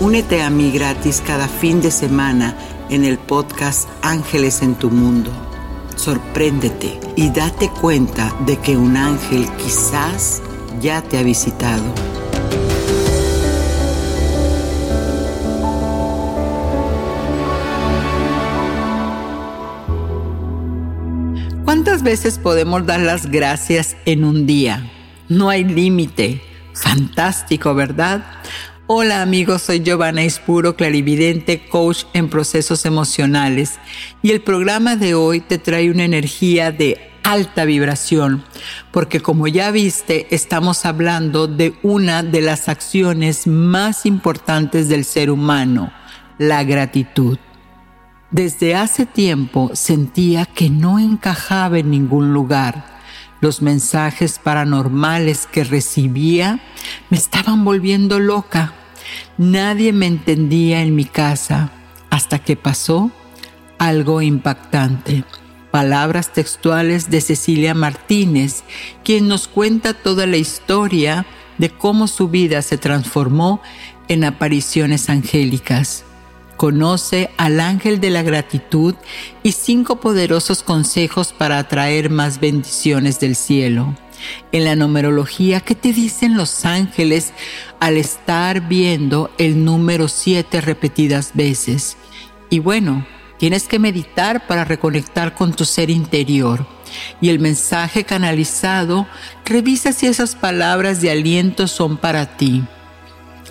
Únete a mí gratis cada fin de semana en el podcast Ángeles en tu Mundo. Sorpréndete y date cuenta de que un ángel quizás ya te ha visitado. ¿Cuántas veces podemos dar las gracias en un día? No hay límite. Fantástico, ¿verdad? Hola amigos, soy Giovanna Ispuro, clarividente, coach en procesos emocionales y el programa de hoy te trae una energía de alta vibración, porque como ya viste, estamos hablando de una de las acciones más importantes del ser humano, la gratitud. Desde hace tiempo sentía que no encajaba en ningún lugar los mensajes paranormales que recibía me estaban volviendo loca. Nadie me entendía en mi casa hasta que pasó algo impactante. Palabras textuales de Cecilia Martínez, quien nos cuenta toda la historia de cómo su vida se transformó en apariciones angélicas. Conoce al ángel de la gratitud y cinco poderosos consejos para atraer más bendiciones del cielo. En la numerología, ¿qué te dicen los ángeles al estar viendo el número siete repetidas veces? Y bueno, tienes que meditar para reconectar con tu ser interior. Y el mensaje canalizado, revisa si esas palabras de aliento son para ti.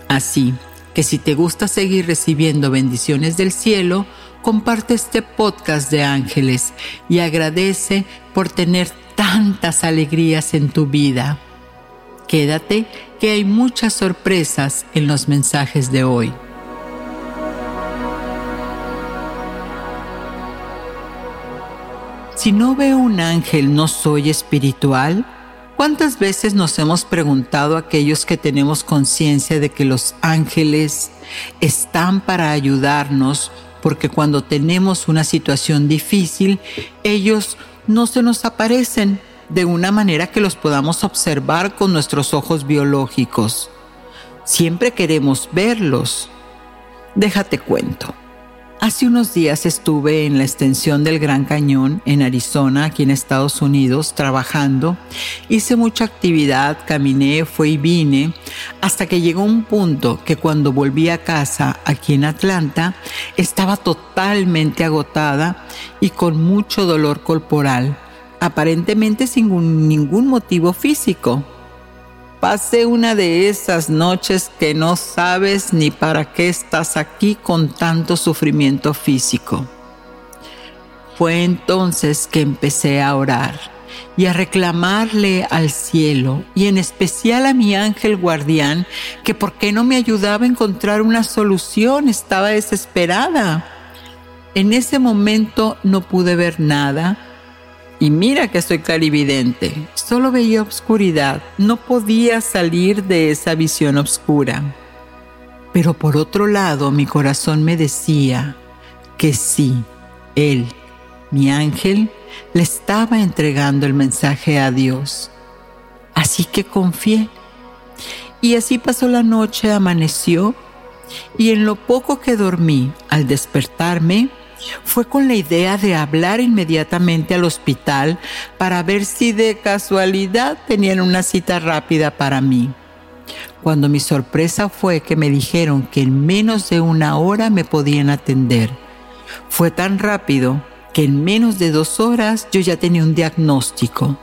Así, que si te gusta seguir recibiendo bendiciones del cielo, comparte este podcast de ángeles y agradece por tener tantas alegrías en tu vida. Quédate que hay muchas sorpresas en los mensajes de hoy. Si no veo un ángel, ¿no soy espiritual? ¿Cuántas veces nos hemos preguntado aquellos que tenemos conciencia de que los ángeles están para ayudarnos? Porque cuando tenemos una situación difícil, ellos no se nos aparecen de una manera que los podamos observar con nuestros ojos biológicos. Siempre queremos verlos. Déjate cuento. Hace unos días estuve en la extensión del Gran Cañón en Arizona, aquí en Estados Unidos, trabajando. Hice mucha actividad, caminé, fui y vine, hasta que llegó un punto que cuando volví a casa aquí en Atlanta, estaba totalmente agotada y con mucho dolor corporal, aparentemente sin ningún motivo físico. Pasé una de esas noches que no sabes ni para qué estás aquí con tanto sufrimiento físico. Fue entonces que empecé a orar y a reclamarle al cielo y en especial a mi ángel guardián que por qué no me ayudaba a encontrar una solución, estaba desesperada. En ese momento no pude ver nada y mira que soy clarividente. Solo veía oscuridad. No podía salir de esa visión oscura. Pero por otro lado, mi corazón me decía que sí, él, mi ángel, le estaba entregando el mensaje a Dios. Así que confié. Y así pasó la noche, amaneció, y en lo poco que dormí, al despertarme, fue con la idea de hablar inmediatamente al hospital para ver si de casualidad tenían una cita rápida para mí. Cuando mi sorpresa fue que me dijeron que en menos de una hora me podían atender. Fue tan rápido que en menos de dos horas yo ya tenía un diagnóstico.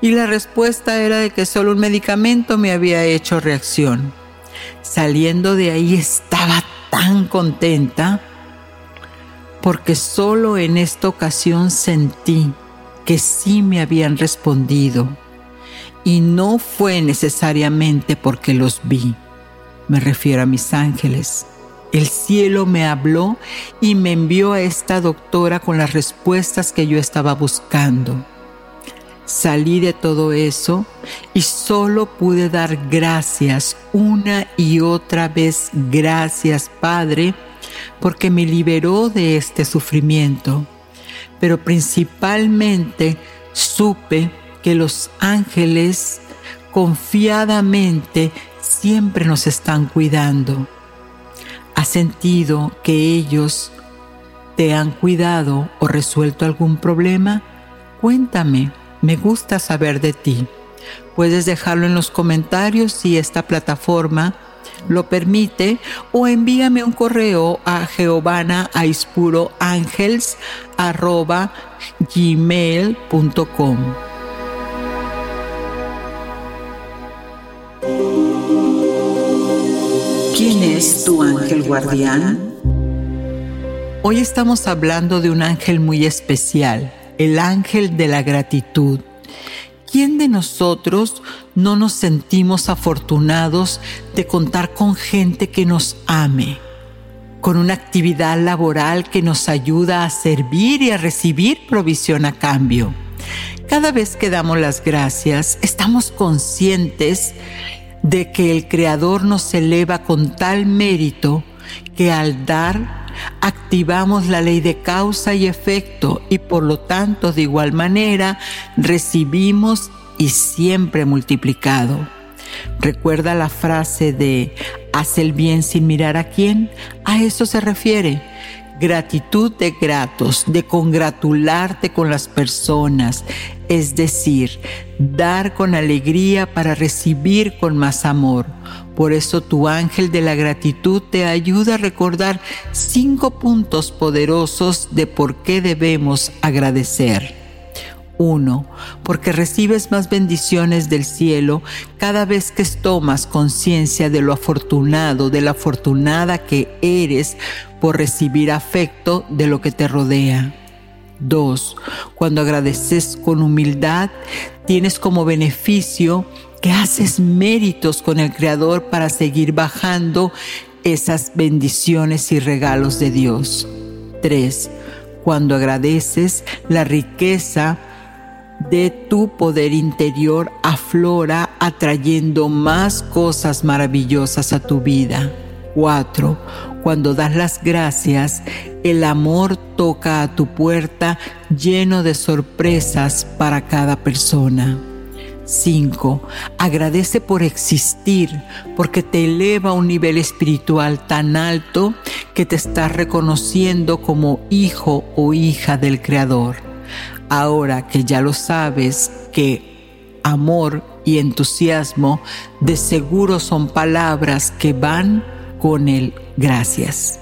Y la respuesta era de que solo un medicamento me había hecho reacción. Saliendo de ahí estaba tan contenta porque solo en esta ocasión sentí que sí me habían respondido y no fue necesariamente porque los vi. Me refiero a mis ángeles. El cielo me habló y me envió a esta doctora con las respuestas que yo estaba buscando. Salí de todo eso y solo pude dar gracias una y otra vez, gracias Padre, porque me liberó de este sufrimiento. Pero principalmente supe que los ángeles confiadamente siempre nos están cuidando. ¿Has sentido que ellos te han cuidado o resuelto algún problema? Cuéntame, me gusta saber de ti. Puedes dejarlo en los comentarios si esta plataforma lo permite o envíame un correo a gmail.com ¿Quién es tu ángel guardián? Hoy estamos hablando de un ángel muy especial, el ángel de la gratitud. ¿Quién de nosotros no nos sentimos afortunados de contar con gente que nos ame? con una actividad laboral que nos ayuda a servir y a recibir provisión a cambio. Cada vez que damos las gracias, estamos conscientes de que el Creador nos eleva con tal mérito que al dar activamos la ley de causa y efecto y por lo tanto de igual manera recibimos y siempre multiplicado. Recuerda la frase de haz el bien sin mirar a quién. A eso se refiere. Gratitud de gratos, de congratularte con las personas, es decir, dar con alegría para recibir con más amor. Por eso tu ángel de la gratitud te ayuda a recordar cinco puntos poderosos de por qué debemos agradecer. 1. Porque recibes más bendiciones del cielo cada vez que tomas conciencia de lo afortunado, de la afortunada que eres por recibir afecto de lo que te rodea. 2. Cuando agradeces con humildad, tienes como beneficio que haces méritos con el Creador para seguir bajando esas bendiciones y regalos de Dios. 3. Cuando agradeces, la riqueza de tu poder interior aflora atrayendo más cosas maravillosas a tu vida. 4. Cuando das las gracias, el amor toca a tu puerta lleno de sorpresas para cada persona. 5. Agradece por existir, porque te eleva a un nivel espiritual tan alto que te estás reconociendo como hijo o hija del Creador. Ahora que ya lo sabes que amor y entusiasmo de seguro son palabras que van con el gracias.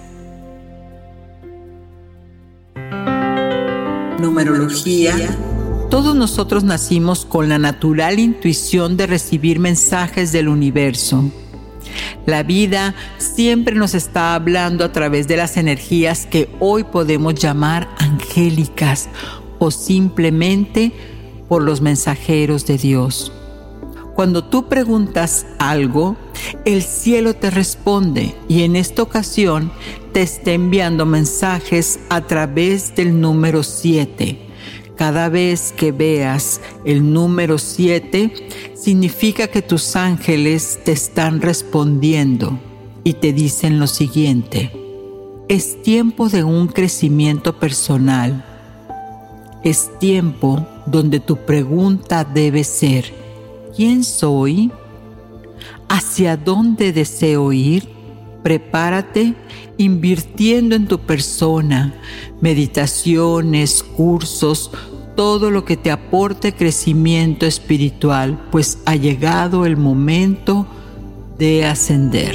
Numerología todos nosotros nacimos con la natural intuición de recibir mensajes del universo. La vida siempre nos está hablando a través de las energías que hoy podemos llamar angélicas o simplemente por los mensajeros de Dios. Cuando tú preguntas algo, el cielo te responde y en esta ocasión te está enviando mensajes a través del número 7 cada vez que veas el número 7, significa que tus ángeles te están respondiendo y te dicen lo siguiente. Es tiempo de un crecimiento personal. Es tiempo donde tu pregunta debe ser, ¿quién soy? hacia dónde deseo ir? Prepárate invirtiendo en tu persona, meditaciones, cursos, todo lo que te aporte crecimiento espiritual, pues ha llegado el momento de ascender.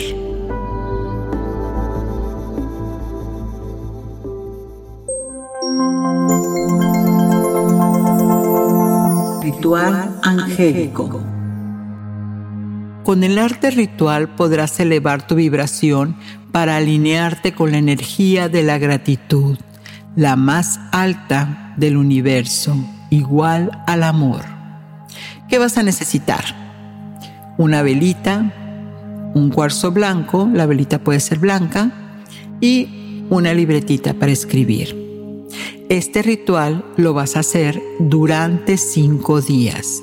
Ritual angélico. Con el arte ritual podrás elevar tu vibración para alinearte con la energía de la gratitud, la más alta del universo, igual al amor. ¿Qué vas a necesitar? Una velita, un cuarzo blanco, la velita puede ser blanca, y una libretita para escribir. Este ritual lo vas a hacer durante cinco días.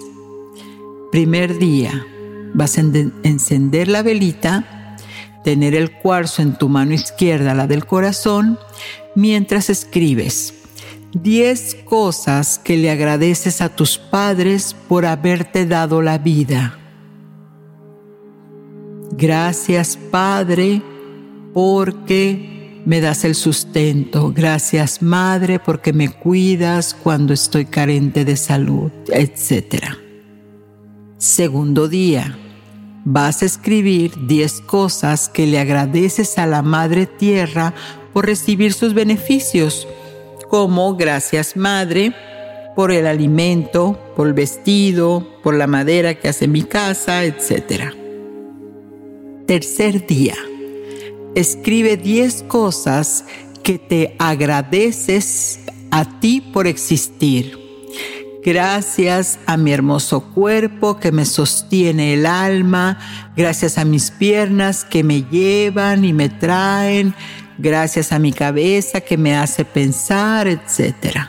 Primer día, vas a encender la velita, tener el cuarzo en tu mano izquierda, la del corazón, mientras escribes 10 cosas que le agradeces a tus padres por haberte dado la vida. Gracias Padre porque me das el sustento. Gracias Madre porque me cuidas cuando estoy carente de salud, etc. Segundo día vas a escribir 10 cosas que le agradeces a la Madre Tierra por recibir sus beneficios, como gracias Madre por el alimento, por el vestido, por la madera que hace mi casa, etc. Tercer día, escribe 10 cosas que te agradeces a ti por existir Gracias a mi hermoso cuerpo que me sostiene el alma, gracias a mis piernas que me llevan y me traen, gracias a mi cabeza que me hace pensar, etc.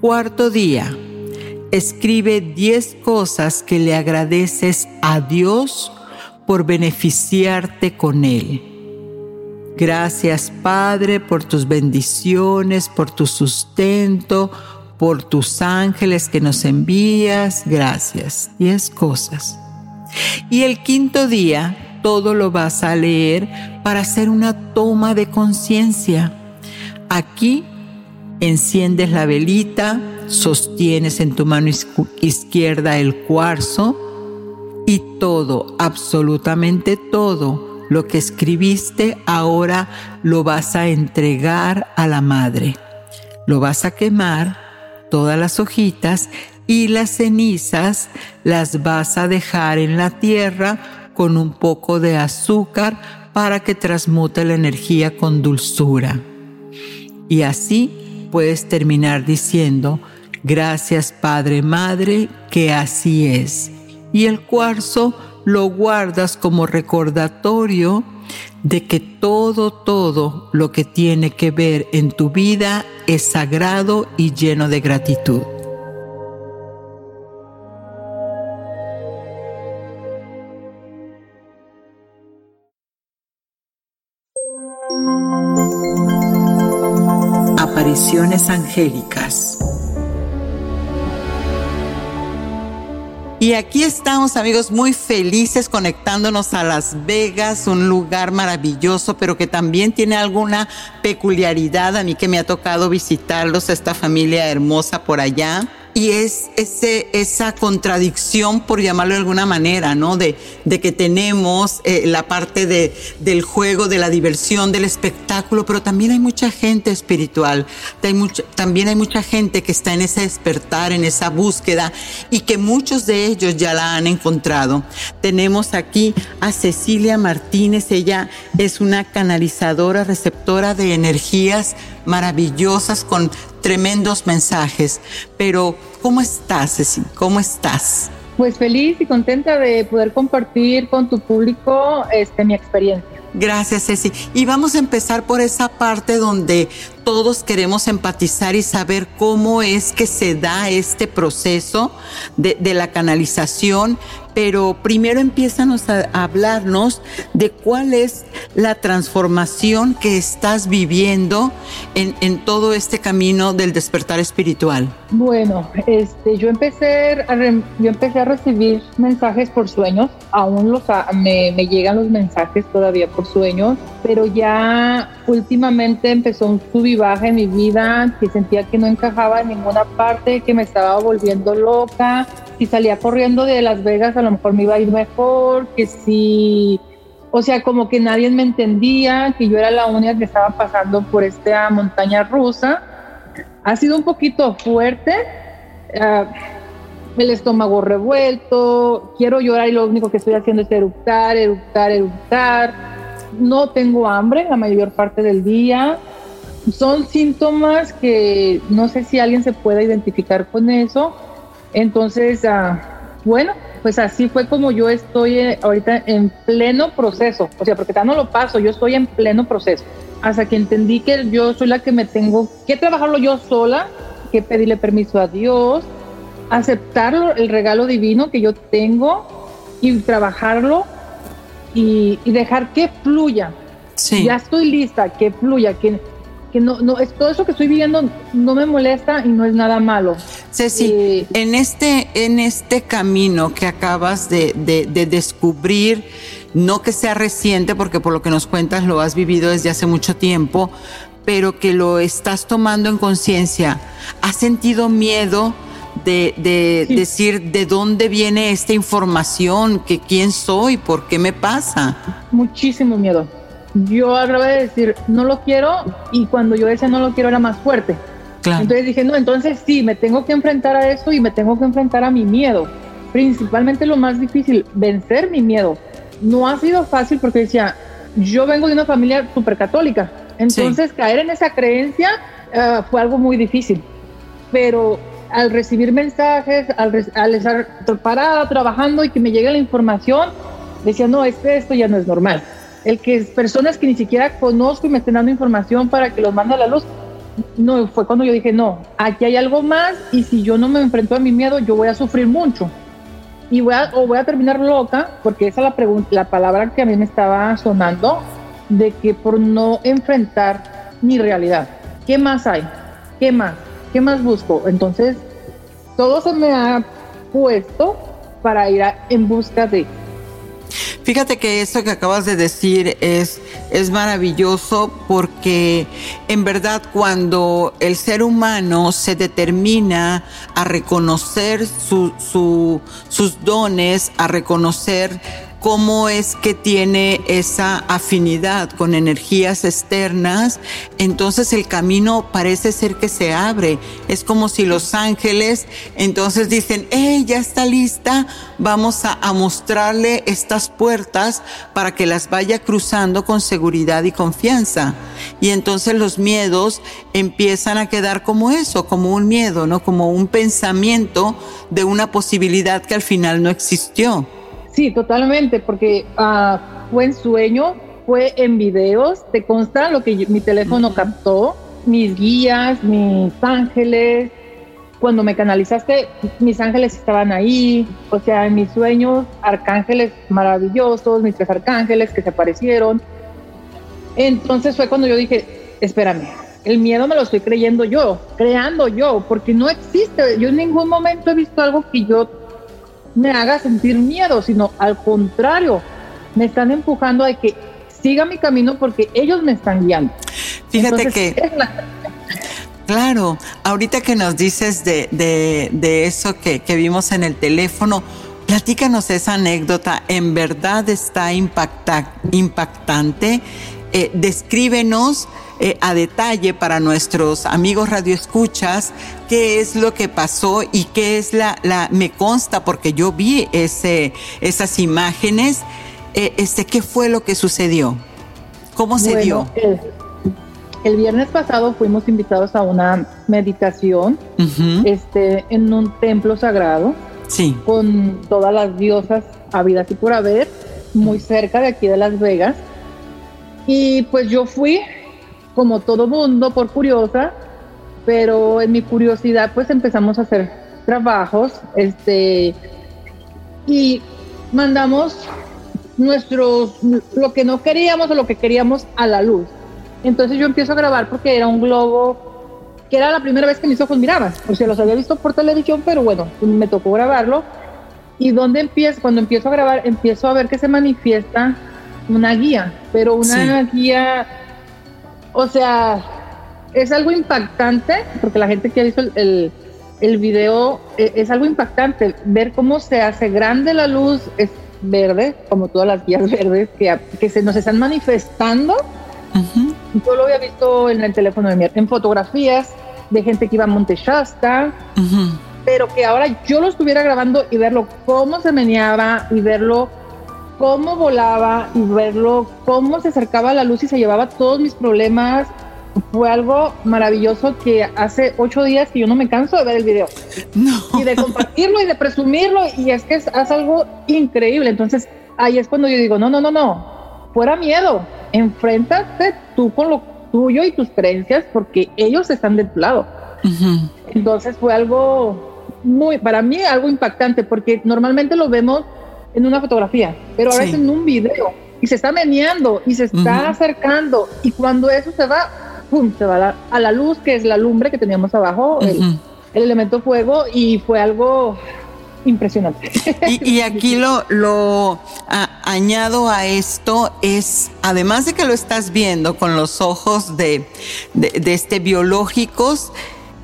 Cuarto día, escribe 10 cosas que le agradeces a Dios por beneficiarte con Él. Gracias Padre por tus bendiciones, por tu sustento, por tus ángeles que nos envías, gracias. Diez cosas. Y el quinto día, todo lo vas a leer para hacer una toma de conciencia. Aquí enciendes la velita, sostienes en tu mano izquierda el cuarzo y todo, absolutamente todo lo que escribiste ahora lo vas a entregar a la madre. Lo vas a quemar todas las hojitas y las cenizas las vas a dejar en la tierra con un poco de azúcar para que transmute la energía con dulzura. Y así puedes terminar diciendo, gracias Padre Madre, que así es. Y el cuarzo lo guardas como recordatorio de que todo, todo lo que tiene que ver en tu vida es sagrado y lleno de gratitud. Angélicas. Y aquí estamos amigos muy felices conectándonos a Las Vegas, un lugar maravilloso, pero que también tiene alguna peculiaridad a mí que me ha tocado visitarlos, esta familia hermosa por allá y es ese, esa contradicción, por llamarlo de alguna manera, ¿no? De, de que tenemos eh, la parte de, del juego, de la diversión, del espectáculo, pero también hay mucha gente espiritual, también hay mucha gente que está en ese despertar, en esa búsqueda y que muchos de ellos ya la han encontrado. Tenemos aquí a Cecilia Martínez, ella es una canalizadora, receptora de energías maravillosas con tremendos mensajes. Pero, ¿cómo estás, Ceci? ¿Cómo estás? Pues feliz y contenta de poder compartir con tu público este, mi experiencia. Gracias, Ceci. Y vamos a empezar por esa parte donde todos queremos empatizar y saber cómo es que se da este proceso de, la canalización, pero primero empiézanos a, hablarnos de cuál es la transformación que estás viviendo en, todo este camino del despertar espiritual? Bueno, este, yo, empecé a yo empecé a recibir mensajes por sueños, aún los, me llegan los mensajes todavía por sueños, pero ya últimamente empezó un sub y baja en mi vida, que sentía que no encajaba en ninguna parte, que me estaba volviendo loca, si salía corriendo de Las Vegas a lo mejor me iba a ir mejor, que si o sea, como que nadie me entendía, que yo era la única que estaba pasando por esta montaña rusa. Ha sido un poquito fuerte, uh, el estómago revuelto, quiero llorar y lo único que estoy haciendo es eructar, eructar, eructar. No tengo hambre la mayor parte del día. Son síntomas que no sé si alguien se pueda identificar con eso. Entonces, uh, bueno, pues así fue como yo estoy eh, ahorita en pleno proceso. O sea, porque ya no lo paso, yo estoy en pleno proceso. Hasta que entendí que yo soy la que me tengo que trabajarlo yo sola, que pedirle permiso a Dios, aceptar el regalo divino que yo tengo y trabajarlo y, dejar que fluya. Sí. Ya estoy lista, que fluya, que que no, no, es todo eso que estoy viviendo no me molesta y no es nada malo. Ceci, eh, en, este, en este camino que acabas de, de, descubrir, no que sea reciente, porque por lo que nos cuentas lo has vivido desde hace mucho tiempo, pero que lo estás tomando en conciencia, ¿has sentido miedo? De, de decir de dónde viene esta información, que quién soy, por qué me pasa. Muchísimo miedo yo acababa de decir, no lo quiero, y cuando yo decía no lo quiero era más fuerte. Entonces dije, no, entonces sí, me tengo que enfrentar a eso y me tengo que enfrentar a mi miedo. Principalmente lo más difícil, vencer mi miedo. No ha sido fácil porque decía, yo vengo de una familia súper católica, entonces caer en esa creencia eh, fue algo muy difícil. Pero al recibir mensajes, al, estar preparada, trabajando y que me llegue la información, decía, no, este, esto ya no es normal el que personas que ni siquiera conozco y me estén dando información para que los mande a la luz, no, fue cuando yo dije, no, aquí hay algo más y si yo no me enfrento a mi miedo, yo voy a sufrir mucho. Y voy a, o voy a terminar loca, porque esa es la, pregunta, la palabra que a mí me estaba sonando, de que por no enfrentar mi realidad. ¿Qué más hay? ¿Qué más? ¿Qué más busco? Entonces, todo se me ha puesto para ir en busca de Fíjate que esto que acabas de decir es, es maravilloso porque en verdad cuando el ser humano se determina a reconocer sus dones, a reconocer cómo es que tiene esa afinidad con energías externas, entonces el camino parece ser que se abre. Es como si los ángeles entonces dicen, hey, ya está lista, vamos a, a mostrarle estas puertas para que las vaya cruzando con seguridad y confianza. Y entonces los miedos empiezan a quedar como eso, como un miedo, ¿no? Como un pensamiento de una posibilidad que al final no existió. Sí, totalmente, porque uh, fue en sueño, fue en videos, te consta lo que mi teléfono captó, mis guías, mis ángeles. Cuando me canalizaste, mis ángeles estaban ahí, o sea, en mis sueños, arcángeles maravillosos, mis tres arcángeles que se aparecieron. Entonces fue cuando yo dije, espérame, el miedo me lo estoy creyendo yo, creando yo, porque no existe. Yo en ningún momento he visto algo que yo me haga sentir miedo, sino al contrario, me están empujando a que siga mi camino porque ellos me están guiando. Fíjate que... Claro, ahorita que nos dices de, de, eso que, que, vimos en el teléfono, platícanos esa anécdota, en verdad está impacta, impactante. Eh, descríbenos eh, a detalle para nuestros amigos radioescuchas qué es lo que pasó y qué es la, la me consta porque yo vi ese, esas imágenes, eh, este, qué fue lo que sucedió, cómo se dio. El, viernes pasado fuimos invitados a una meditación este, en un templo sagrado sí. con todas las diosas habidas y por haber, muy cerca de aquí de Las Vegas. Y pues yo fui como todo mundo por curiosa, pero en mi curiosidad pues empezamos a hacer trabajos, este, y mandamos nuestros, lo que no queríamos o lo que queríamos a la luz. Entonces yo empiezo a grabar porque era un globo que era la primera vez que mis ojos miraban. O sea, los había visto por televisión, pero bueno, me tocó grabarlo. Y donde empiezo, cuando empiezo a grabar, empiezo a ver que se manifiesta una guía, pero una guía, o sea, es algo impactante, porque la gente que ha visto el, el, video es, es, algo impactante, ver cómo se hace grande la luz, es verde, como todas las guías verdes que, que se nos están manifestando. Yo lo había visto en el teléfono de mi en fotografías de gente que iba a Monte Shasta, pero que ahora yo lo estuviera grabando y verlo cómo se meneaba y verlo cómo volaba y verlo cómo se acercaba a la luz y se llevaba todos mis problemas. Fue algo maravilloso que hace ocho días que yo no me canso de ver el video. Y de compartirlo y de presumirlo. Y es que es, es algo increíble. Entonces ahí es cuando yo digo, no, no, no, no. Fuera miedo. Enfréntate tú con lo tuyo y tus creencias porque ellos están de tu lado. Entonces fue algo muy, para mí algo impactante porque normalmente lo vemos en una fotografía, pero ahora es en un video y se está meneando y se está acercando y cuando eso se va, ¡pum! se va a la, luz que es la lumbre que teníamos abajo, el, elemento fuego y fue algo impresionante. Y, aquí lo, lo añado a esto es, además de que lo estás viendo con los ojos de, de, de este biológicos,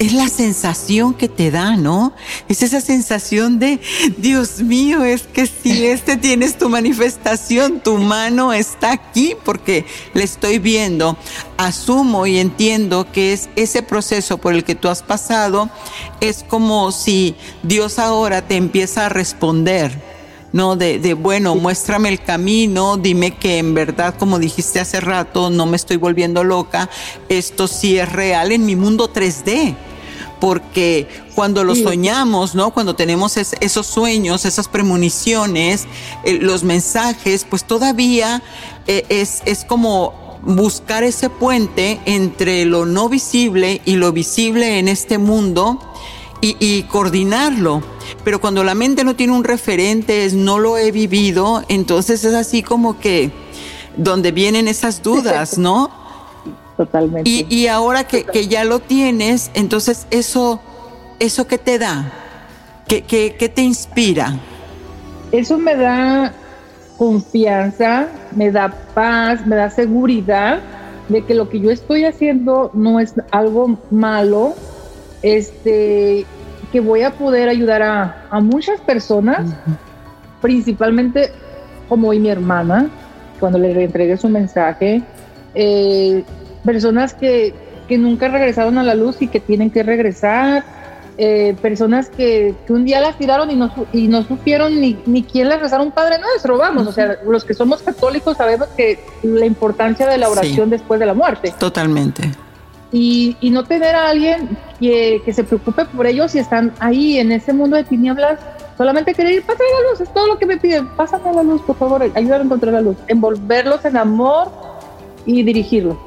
es la sensación que te da, ¿no? Es esa sensación de, Dios mío, es que si este tienes tu manifestación, tu mano está aquí porque le estoy viendo. Asumo y entiendo que es ese proceso por el que tú has pasado, es como si Dios ahora te empieza a responder. ¿no? De, de, bueno, muéstrame el camino, dime que en verdad, como dijiste hace rato, no me estoy volviendo loca, esto sí es real en mi mundo 3D porque cuando lo soñamos, ¿no? Cuando tenemos esos sueños, esas premoniciones, eh, los mensajes, pues todavía eh, es, es como buscar ese puente entre lo no visible y lo visible en este mundo y, coordinarlo. Pero cuando la mente no tiene un referente, es no lo he vivido, entonces es así como que donde vienen esas dudas, ¿no? Totalmente. Y, ahora que, ya lo tienes, entonces eso, eso qué te da, ¿Qué, qué, te inspira. Eso me da confianza, me da paz, me da seguridad de que lo que yo estoy haciendo no es algo malo, este, que voy a poder ayudar a, muchas personas, principalmente como hoy mi hermana, cuando le entregué su mensaje, eh, personas que, que nunca regresaron a la luz y que tienen que regresar, eh, personas que, que, un día las tiraron y no, y no supieron ni, ni quién les rezar un Padre Nuestro, vamos, o sea, los que somos católicos sabemos que la importancia de la oración después de la muerte. Totalmente. Y, y no tener a alguien que, que, se preocupe por ellos y están ahí en ese mundo de tinieblas, solamente querer ir, pásame la luz, es todo lo que me piden, pásame la luz, por favor, ayúdame a encontrar la luz, envolverlos en amor y dirigirlos.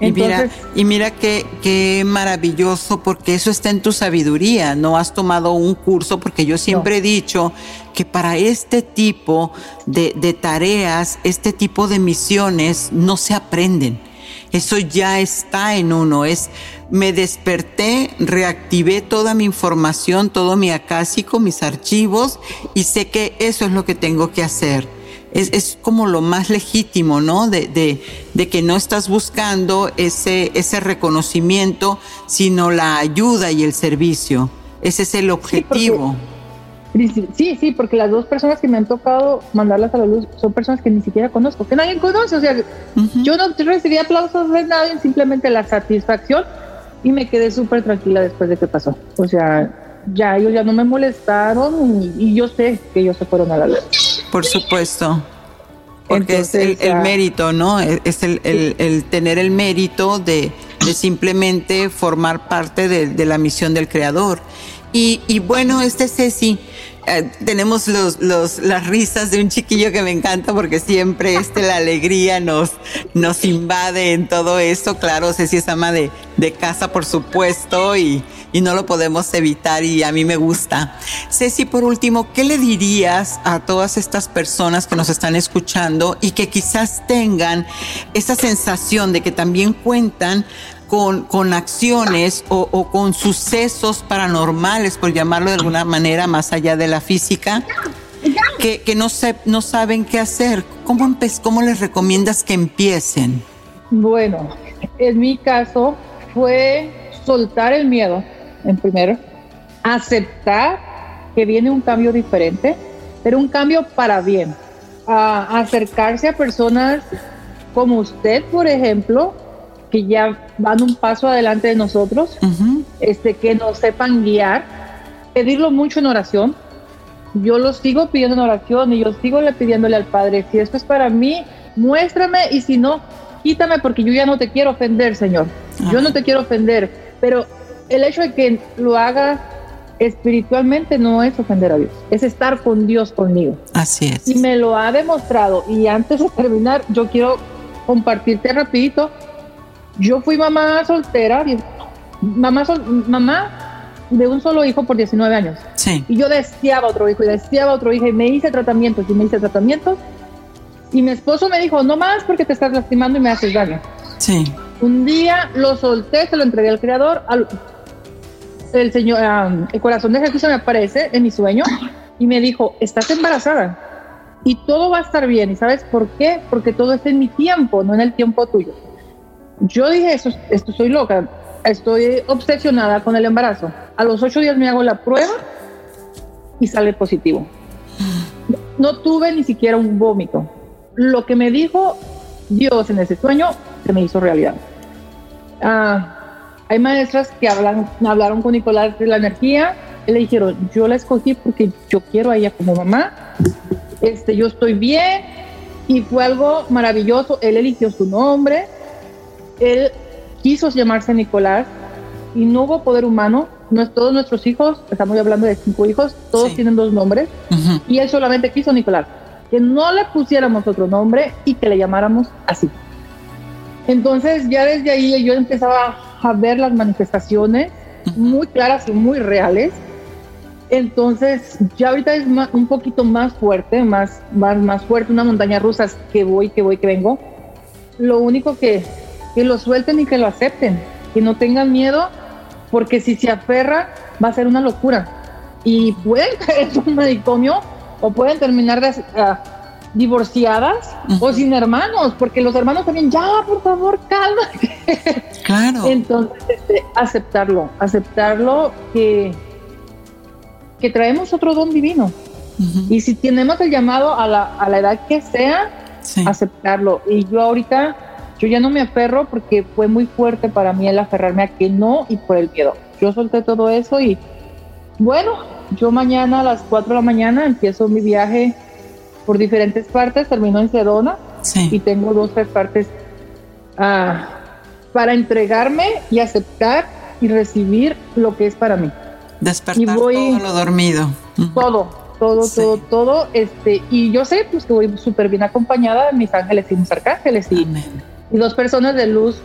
Y mira, y mira qué, qué maravilloso, porque eso está en tu sabiduría. No has tomado un curso, porque yo siempre he dicho que para este tipo de, de tareas, este tipo de misiones, no se aprenden. Eso ya está en uno. Es, me desperté, reactivé toda mi información, todo mi acásico, mis archivos, y sé que eso es lo que tengo que hacer es, es como lo más legítimo, ¿no? De, de, de, que no estás buscando ese, ese reconocimiento, sino la ayuda y el servicio. Ese es el objetivo. Sí, sí, porque las dos personas que me han tocado mandarlas a la luz son personas que ni siquiera conozco, que nadie conoce. O sea, yo no recibí aplausos de nadie, simplemente la satisfacción y me quedé súper tranquila después de que pasó. O sea, ya ellos ya no me molestaron y, y yo sé que ellos se fueron a la luz. Por supuesto. Porque es el, mérito, ¿no? Es el, tener el mérito de, simplemente formar parte de, la misión del creador. Y, bueno, este Ceci, eh, tenemos los, los, las risas de un chiquillo que me encanta porque siempre este, la alegría nos, nos invade en todo esto. Claro, Ceci es ama de, de casa, por supuesto, y, y, no lo podemos evitar y a mí me gusta. Ceci, por último, ¿qué le dirías a todas estas personas que nos están escuchando y que quizás tengan esa sensación de que también cuentan con, con acciones o, con sucesos paranormales, por llamarlo de alguna manera, más allá de la física, que, que no, se, no saben qué hacer? ¿Cómo, ¿Cómo les recomiendas que empiecen? Bueno, en mi caso fue soltar el miedo, en primero, aceptar que viene un cambio diferente, pero un cambio para bien. A acercarse a personas como usted, por ejemplo, que ya van un paso adelante de nosotros, uh -huh. este, que nos sepan guiar, pedirlo mucho en oración. Yo lo sigo pidiendo en oración y yo sigo le pidiéndole al Padre, si esto es para mí, muéstrame y si no, quítame porque yo ya no te quiero ofender, Señor. Ajá. Yo no te quiero ofender, pero el hecho de que lo haga espiritualmente no es ofender a Dios, es estar con Dios conmigo. Así es. Y me lo ha demostrado. Y antes de terminar, yo quiero compartirte rapidito. Yo fui mamá soltera, mamá, sol, mamá de un solo hijo por 19 años. Sí. Y yo deseaba otro hijo y deseaba otro hijo y me hice tratamientos y me hice tratamientos. Y mi esposo me dijo, no más porque te estás lastimando y me haces daño. Sí. Un día lo solté, se lo entregué al creador. Al, el señor, um, el corazón de Jesús se me aparece en mi sueño y me dijo, estás embarazada y todo va a estar bien. ¿Y sabes por qué? Porque todo es en mi tiempo, no en el tiempo tuyo. Yo dije, esto, esto soy loca, estoy obsesionada con el embarazo. A los ocho días me hago la prueba y sale positivo. No tuve ni siquiera un vómito. Lo que me dijo Dios en ese sueño se me hizo realidad. Ah, hay maestras que hablan, hablaron con Nicolás de la energía, le dijeron, yo la escogí porque yo quiero a ella como mamá, este, yo estoy bien, y fue algo maravilloso, él eligió su nombre, él quiso llamarse Nicolás, y no hubo poder humano, todos nuestros hijos, estamos hablando de cinco hijos, todos sí. tienen dos nombres, uh -huh. y él solamente quiso Nicolás, que no le pusiéramos otro nombre y que le llamáramos así. Entonces ya desde ahí yo empezaba a ver las manifestaciones muy claras y muy reales. Entonces ya ahorita es más, un poquito más fuerte, más, más, más fuerte, una montaña rusa que voy, que voy, que vengo. Lo único que, que lo suelten y que lo acepten, que no tengan miedo, porque si se aferra va a ser una locura. Y pueden caer en un manicomio o pueden terminar de, uh, divorciadas uh -huh. o sin hermanos, porque los hermanos también, ya, por favor, cálmate. Claro. Entonces, este, aceptarlo, aceptarlo que, que traemos otro don divino. Uh -huh. Y si tenemos el llamado a la, a la edad que sea, sí. aceptarlo. Y yo ahorita, yo ya no me aferro porque fue muy fuerte para mí el aferrarme a que no y por el miedo. Yo solté todo eso y bueno, yo mañana a las 4 de la mañana empiezo mi viaje por diferentes partes, termino en Sedona sí. y tengo dos, tres partes uh, para entregarme y aceptar y recibir lo que es para mí. Despertar y voy, todo lo dormido. Todo, todo, sí. todo, todo. Este, y yo sé pues, que voy súper bien acompañada de mis ángeles y mis arcángeles y, y dos personas de luz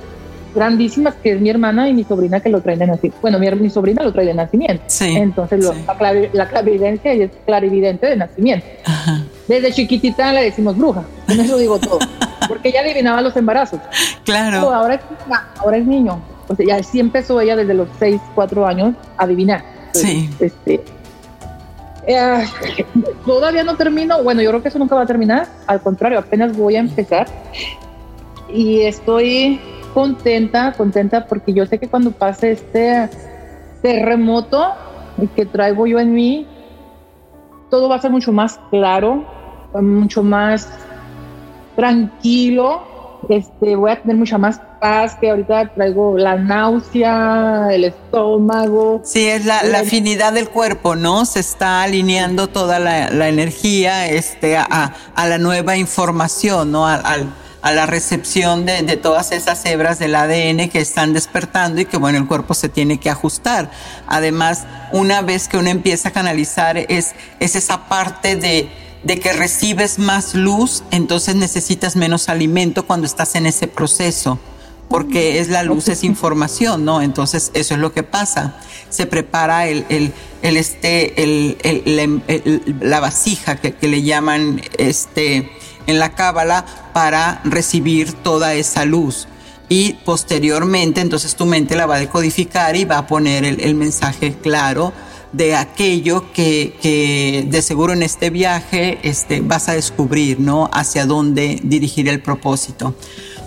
grandísimas que es mi hermana y mi sobrina que lo traen de nacimiento. Bueno, mi, mi sobrina lo trae de nacimiento. Sí, Entonces lo, sí. la, clav la, clarividencia es clarividente de nacimiento. Ajá. Desde chiquitita le decimos bruja. Con eso digo todo. Porque ella adivinaba los embarazos. Claro. Ahora, es, ahora es niño. O sea, ya sí empezó ella desde los 6, 4 años a adivinar. Entonces, sí. Este, eh, todavía no termino. Bueno, yo creo que eso nunca va a terminar. Al contrario, apenas voy a empezar. Y estoy contenta, contenta porque yo sé que cuando pase este terremoto que traigo yo en mí, todo va a ser mucho más claro, mucho más tranquilo. Este, voy a tener mucha más paz que ahorita traigo la náusea, el estómago. Sí, es la, la afinidad del cuerpo, ¿no? Se está alineando toda la, la energía este, a, a, la nueva información, ¿no? Al, al a la recepción de, de, todas esas hebras del ADN que están despertando y que bueno, el cuerpo se tiene que ajustar. Además, una vez que uno empieza a canalizar es, es esa parte de, de que recibes más luz, entonces necesitas menos alimento cuando estás en ese proceso. porque es la luz, es información, ¿no? Entonces eso es lo que pasa. Se prepara el, el, el este, el, la vasija que, que, le llaman este, en la cábala para recibir toda esa luz. Y posteriormente, entonces tu mente la va a decodificar y va a poner el, mensaje claro de aquello que, que, de seguro en este viaje este, vas a descubrir, ¿no? Hacia dónde dirigir el propósito.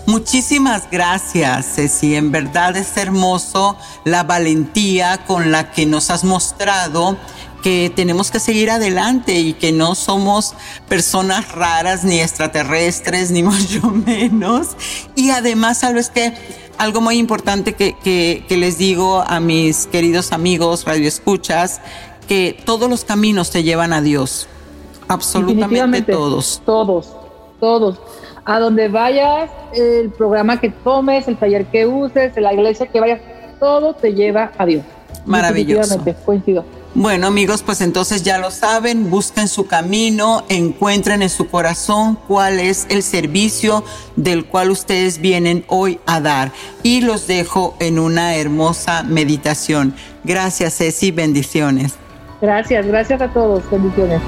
Muchísimas gracias, Ceci. En verdad es hermoso la valentía con la que nos has mostrado que tenemos que seguir adelante y que no somos personas raras ni extraterrestres, ni mucho menos. Y además, sabes que algo muy importante que, que, les digo a mis queridos amigos radioescuchas, que todos los caminos te llevan a Dios. Absolutamente todos. Todos, todos a donde vayas, el programa que tomes, el taller que uses, la iglesia que vayas, todo te lleva a Dios. Maravilloso. Coincido. Bueno amigos, pues entonces ya lo saben, busquen su camino, encuentren en su corazón cuál es el servicio del cual ustedes vienen hoy a dar. Y los dejo en una hermosa meditación. Gracias Ceci, bendiciones. Gracias, gracias a todos, bendiciones.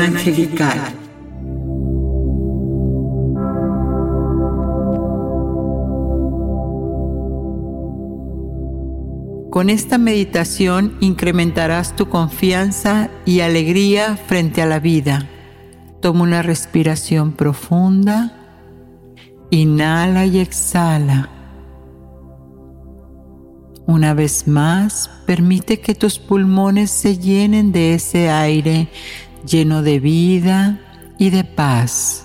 Angelical. Con esta meditación incrementarás tu confianza y alegría frente a la vida. Toma una respiración profunda. Inhala y exhala. Una vez más, permite que tus pulmones se llenen de ese aire lleno de vida y de paz.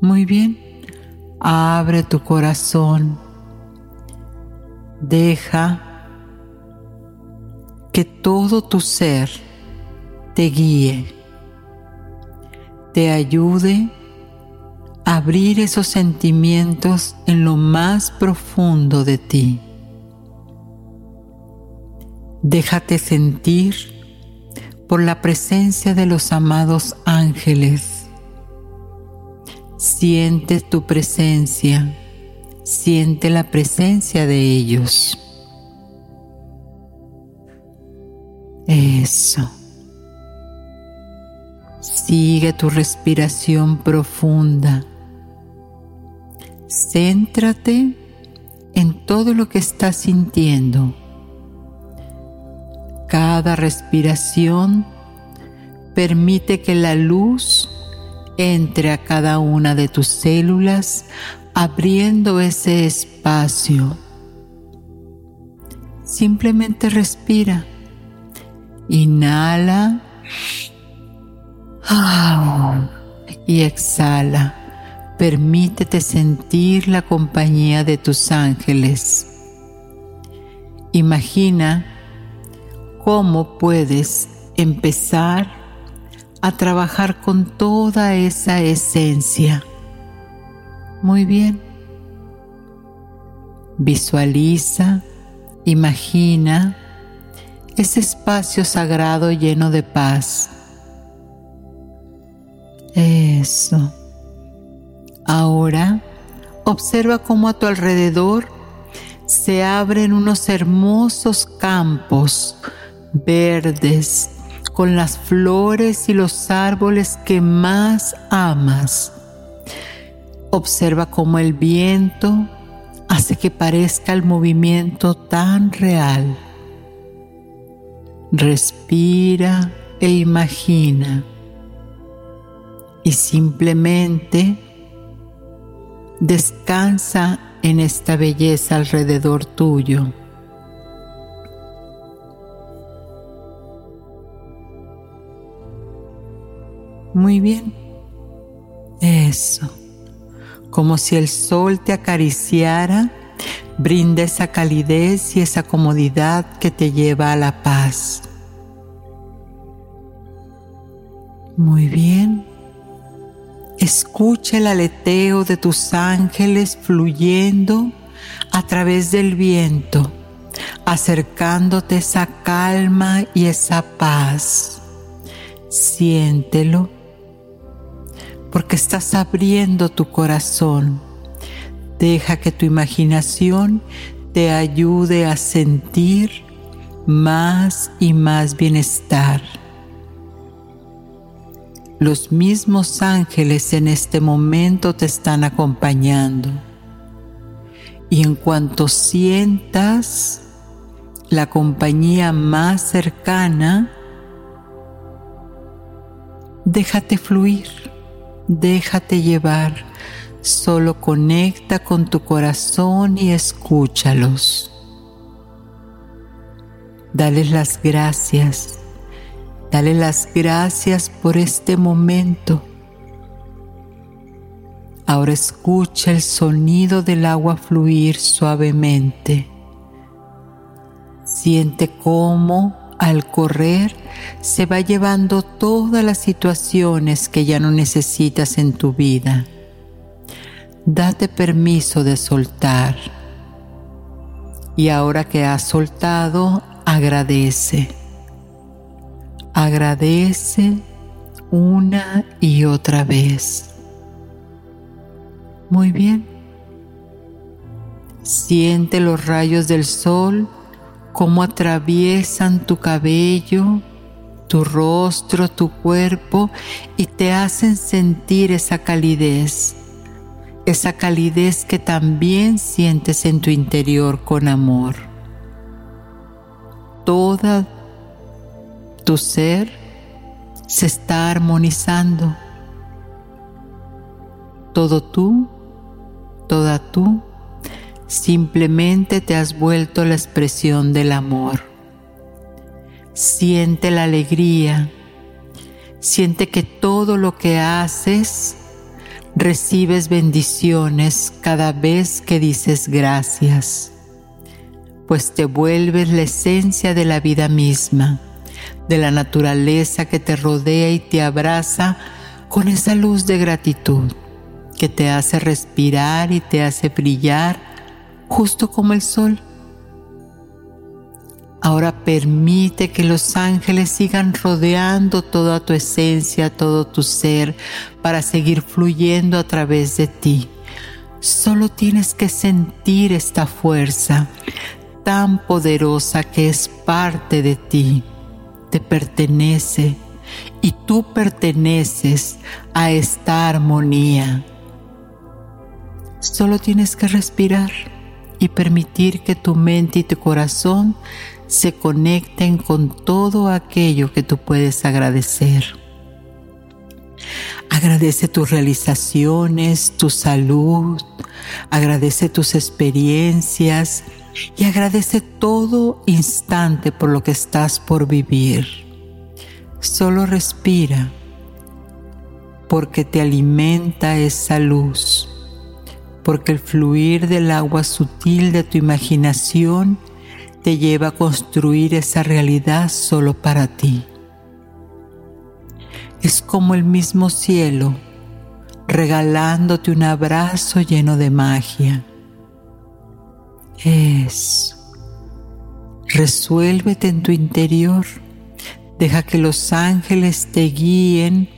Muy bien, abre tu corazón. Deja que todo tu ser te guíe, te ayude a abrir esos sentimientos en lo más profundo de ti. Déjate sentir por la presencia de los amados ángeles. Siente tu presencia, siente la presencia de ellos. Eso. Sigue tu respiración profunda. Céntrate en todo lo que estás sintiendo cada respiración permite que la luz entre a cada una de tus células abriendo ese espacio. Simplemente respira. Inhala y exhala. Permítete sentir la compañía de tus ángeles. Imagina cómo puedes empezar a trabajar con toda esa esencia. Muy bien. Visualiza, imagina ese espacio sagrado lleno de paz. Eso. Ahora observa cómo a tu alrededor se abren unos hermosos campos verdes, con las flores y los árboles que más amas. Observa cómo el viento hace que parezca el movimiento tan real. Respira e imagina. Y simplemente descansa en esta belleza alrededor tuyo. Muy bien. Eso. Como si el sol te acariciara, brinda esa calidez y esa comodidad que te lleva a la paz. Muy bien. Escucha el aleteo de tus ángeles fluyendo a través del viento, acercándote esa calma y esa paz. Siéntelo, porque estás abriendo tu corazón. Deja que tu imaginación te ayude a sentir más y más bienestar. Los mismos ángeles en este momento te están acompañando. Y en cuanto sientas la compañía más cercana, déjate fluir, déjate llevar, solo conecta con tu corazón y escúchalos. Dales las gracias Dale las gracias por este momento. Ahora escucha el sonido del agua fluir suavemente. Siente cómo al correr se va llevando todas las situaciones que ya no necesitas en tu vida. Date permiso de soltar. Y ahora que has soltado, agradece agradece una y otra vez. Muy bien. Siente los rayos del sol cómo atraviesan tu cabello, tu rostro, tu cuerpo y te hacen sentir esa calidez, esa calidez que también sientes en tu interior con amor. Toda tu ser se está armonizando. Todo tú, toda tú, simplemente te has vuelto la expresión del amor. Siente la alegría, siente que todo lo que haces recibes bendiciones cada vez que dices gracias, pues te vuelves la esencia de la vida misma de la naturaleza que te rodea y te abraza con esa luz de gratitud que te hace respirar y te hace brillar justo como el sol. Ahora permite que los ángeles sigan rodeando toda tu esencia, todo tu ser, para seguir fluyendo a través de ti. Solo tienes que sentir esta fuerza tan poderosa que es parte de ti te pertenece y tú perteneces a esta armonía. Solo tienes que respirar y permitir que tu mente y tu corazón se conecten con todo aquello que tú puedes agradecer. Agradece tus realizaciones, tu salud, agradece tus experiencias y agradece todo instante por lo que estás por vivir. Solo respira porque te alimenta esa luz, porque el fluir del agua sutil de tu imaginación te lleva a construir esa realidad solo para ti. Es como el mismo cielo regalándote un abrazo lleno de magia es. Resuélvete en tu interior. Deja que los ángeles te guíen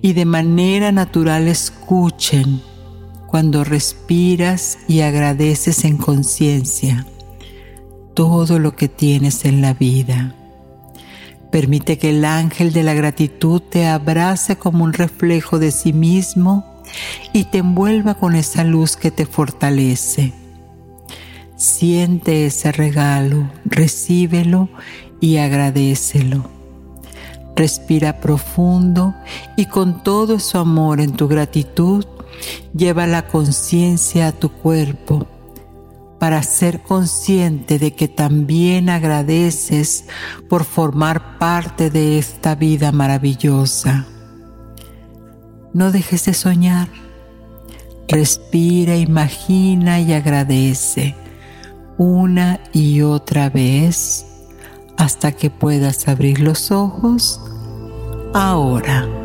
y de manera natural escuchen cuando respiras y agradeces en conciencia todo lo que tienes en la vida. Permite que el ángel de la gratitud te abrace como un reflejo de sí mismo y te envuelva con esa luz que te fortalece. Siente ese regalo, recíbelo y agradecelo. Respira profundo y con todo su amor en tu gratitud, lleva la conciencia a tu cuerpo para ser consciente de que también agradeces por formar parte de esta vida maravillosa. No dejes de soñar. Respira, imagina y agradece una y otra vez hasta que puedas abrir los ojos ahora.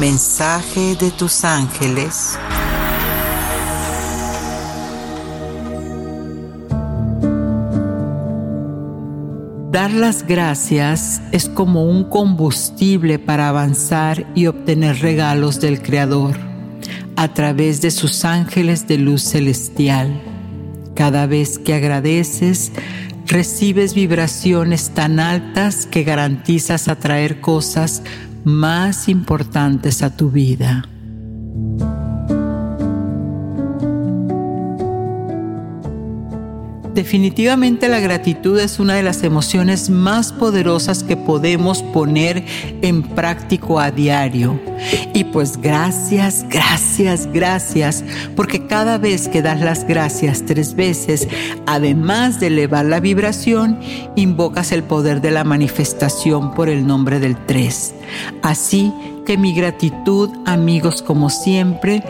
Mensaje de tus ángeles. Dar las gracias es como un combustible para avanzar y obtener regalos del Creador a través de sus ángeles de luz celestial. Cada vez que agradeces, recibes vibraciones tan altas que garantizas atraer cosas más importantes a tu vida. Definitivamente la gratitud es una de las emociones más poderosas que podemos poner en práctico a diario. Y pues gracias, gracias, gracias, porque cada vez que das las gracias tres veces, además de elevar la vibración, invocas el poder de la manifestación por el nombre del tres. Así que mi gratitud, amigos, como siempre,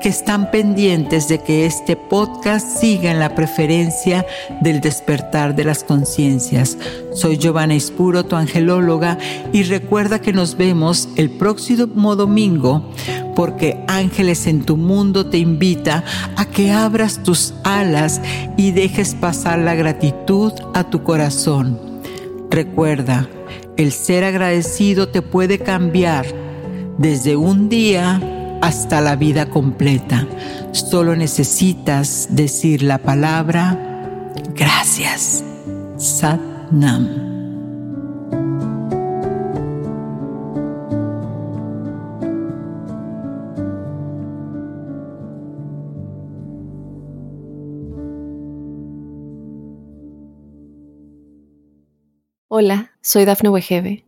que están pendientes de que este podcast siga en la preferencia del despertar de las conciencias. Soy Giovanna Ispuro, tu angelóloga, y recuerda que nos vemos el próximo domingo porque Ángeles en tu mundo te invita a que abras tus alas y dejes pasar la gratitud a tu corazón. Recuerda, el ser agradecido te puede cambiar desde un día hasta la vida completa. Solo necesitas decir la palabra gracias. Sat Nam. Hola, soy Dafne Wegebe